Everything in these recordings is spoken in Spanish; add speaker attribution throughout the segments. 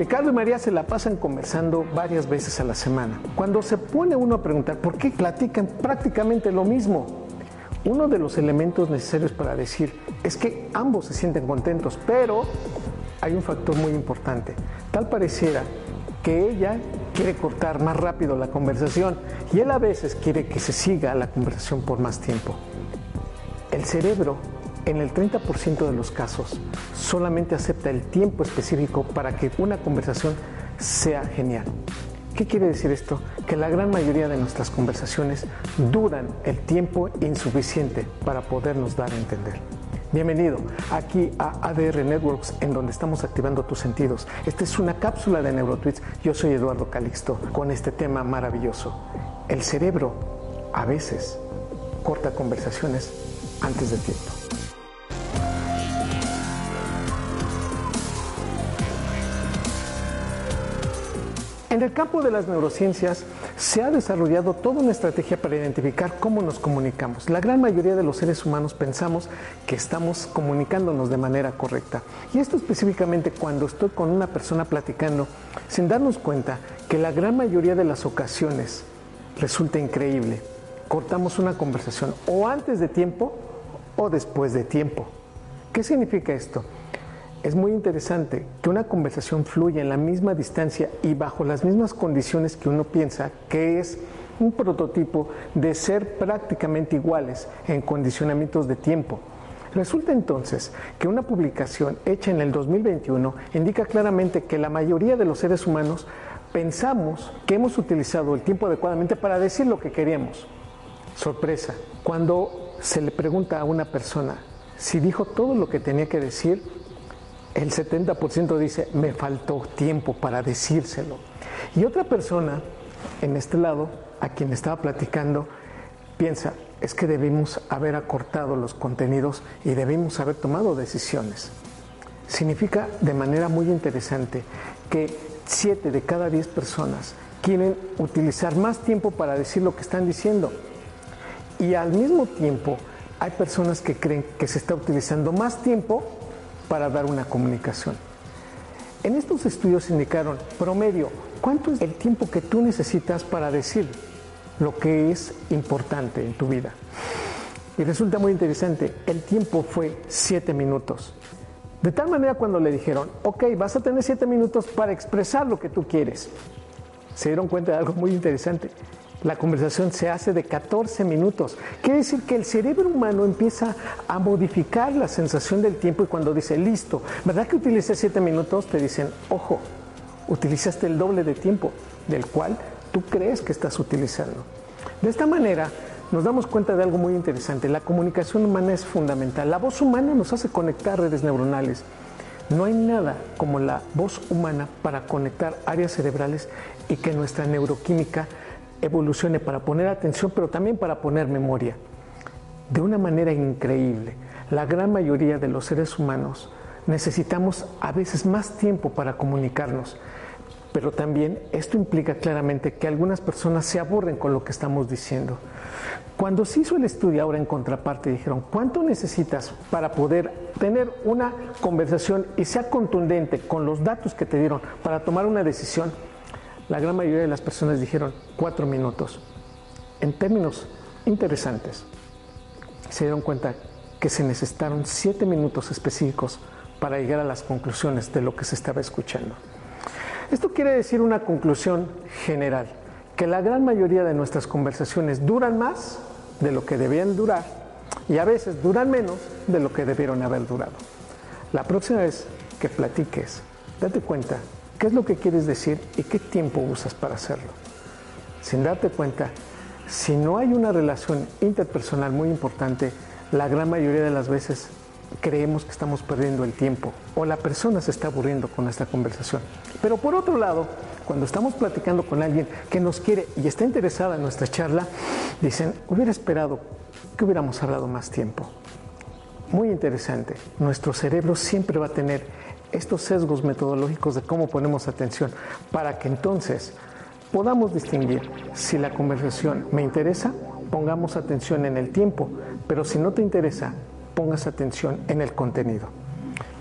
Speaker 1: Ricardo y María se la pasan conversando varias veces a la semana. Cuando se pone uno a preguntar por qué platican prácticamente lo mismo, uno de los elementos necesarios para decir es que ambos se sienten contentos, pero hay un factor muy importante. Tal pareciera que ella quiere cortar más rápido la conversación y él a veces quiere que se siga la conversación por más tiempo. El cerebro, en el 30% de los casos, solamente acepta el tiempo específico para que una conversación sea genial. ¿Qué quiere decir esto? Que la gran mayoría de nuestras conversaciones duran el tiempo insuficiente para podernos dar a entender. Bienvenido aquí a ADR Networks, en donde estamos activando tus sentidos. Esta es una cápsula de Neurotweets. Yo soy Eduardo Calixto con este tema maravilloso. El cerebro a veces corta conversaciones antes de tiempo. En el campo de las neurociencias se ha desarrollado toda una estrategia para identificar cómo nos comunicamos. La gran mayoría de los seres humanos pensamos que estamos comunicándonos de manera correcta. Y esto específicamente cuando estoy con una persona platicando, sin darnos cuenta que la gran mayoría de las ocasiones resulta increíble. Cortamos una conversación o antes de tiempo o después de tiempo. ¿Qué significa esto? Es muy interesante que una conversación fluya en la misma distancia y bajo las mismas condiciones que uno piensa que es un prototipo de ser prácticamente iguales en condicionamientos de tiempo. Resulta entonces que una publicación hecha en el 2021 indica claramente que la mayoría de los seres humanos pensamos que hemos utilizado el tiempo adecuadamente para decir lo que queríamos. Sorpresa, cuando se le pregunta a una persona si dijo todo lo que tenía que decir, el 70% dice, me faltó tiempo para decírselo. Y otra persona, en este lado, a quien estaba platicando, piensa, es que debimos haber acortado los contenidos y debimos haber tomado decisiones. Significa de manera muy interesante que 7 de cada 10 personas quieren utilizar más tiempo para decir lo que están diciendo. Y al mismo tiempo hay personas que creen que se está utilizando más tiempo para dar una comunicación. En estos estudios indicaron, promedio, ¿cuánto es el tiempo que tú necesitas para decir lo que es importante en tu vida? Y resulta muy interesante, el tiempo fue siete minutos. De tal manera cuando le dijeron, ok, vas a tener siete minutos para expresar lo que tú quieres, se dieron cuenta de algo muy interesante. La conversación se hace de 14 minutos. Quiere decir que el cerebro humano empieza a modificar la sensación del tiempo y cuando dice, listo, ¿verdad que utilicé 7 minutos? Te dicen, ojo, utilizaste el doble de tiempo del cual tú crees que estás utilizando. De esta manera nos damos cuenta de algo muy interesante. La comunicación humana es fundamental. La voz humana nos hace conectar redes neuronales. No hay nada como la voz humana para conectar áreas cerebrales y que nuestra neuroquímica evolucione para poner atención, pero también para poner memoria. De una manera increíble, la gran mayoría de los seres humanos necesitamos a veces más tiempo para comunicarnos, pero también esto implica claramente que algunas personas se aburren con lo que estamos diciendo. Cuando se hizo el estudio ahora en contraparte dijeron, ¿cuánto necesitas para poder tener una conversación y sea contundente con los datos que te dieron para tomar una decisión? La gran mayoría de las personas dijeron cuatro minutos. En términos interesantes, se dieron cuenta que se necesitaron siete minutos específicos para llegar a las conclusiones de lo que se estaba escuchando. Esto quiere decir una conclusión general, que la gran mayoría de nuestras conversaciones duran más de lo que debían durar y a veces duran menos de lo que debieron haber durado. La próxima vez que platiques, date cuenta qué es lo que quieres decir y qué tiempo usas para hacerlo. Sin darte cuenta, si no hay una relación interpersonal muy importante, la gran mayoría de las veces creemos que estamos perdiendo el tiempo o la persona se está aburriendo con nuestra conversación. Pero por otro lado, cuando estamos platicando con alguien que nos quiere y está interesada en nuestra charla, dicen, hubiera esperado que hubiéramos hablado más tiempo. Muy interesante, nuestro cerebro siempre va a tener estos sesgos metodológicos de cómo ponemos atención para que entonces podamos distinguir si la conversación me interesa, pongamos atención en el tiempo, pero si no te interesa, pongas atención en el contenido.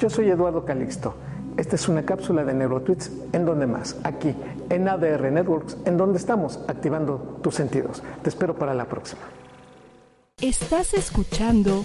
Speaker 1: Yo soy Eduardo Calixto. Esta es una cápsula de NeuroTweets en donde más, aquí en ADR Networks, en donde estamos activando tus sentidos. Te espero para la próxima.
Speaker 2: Estás escuchando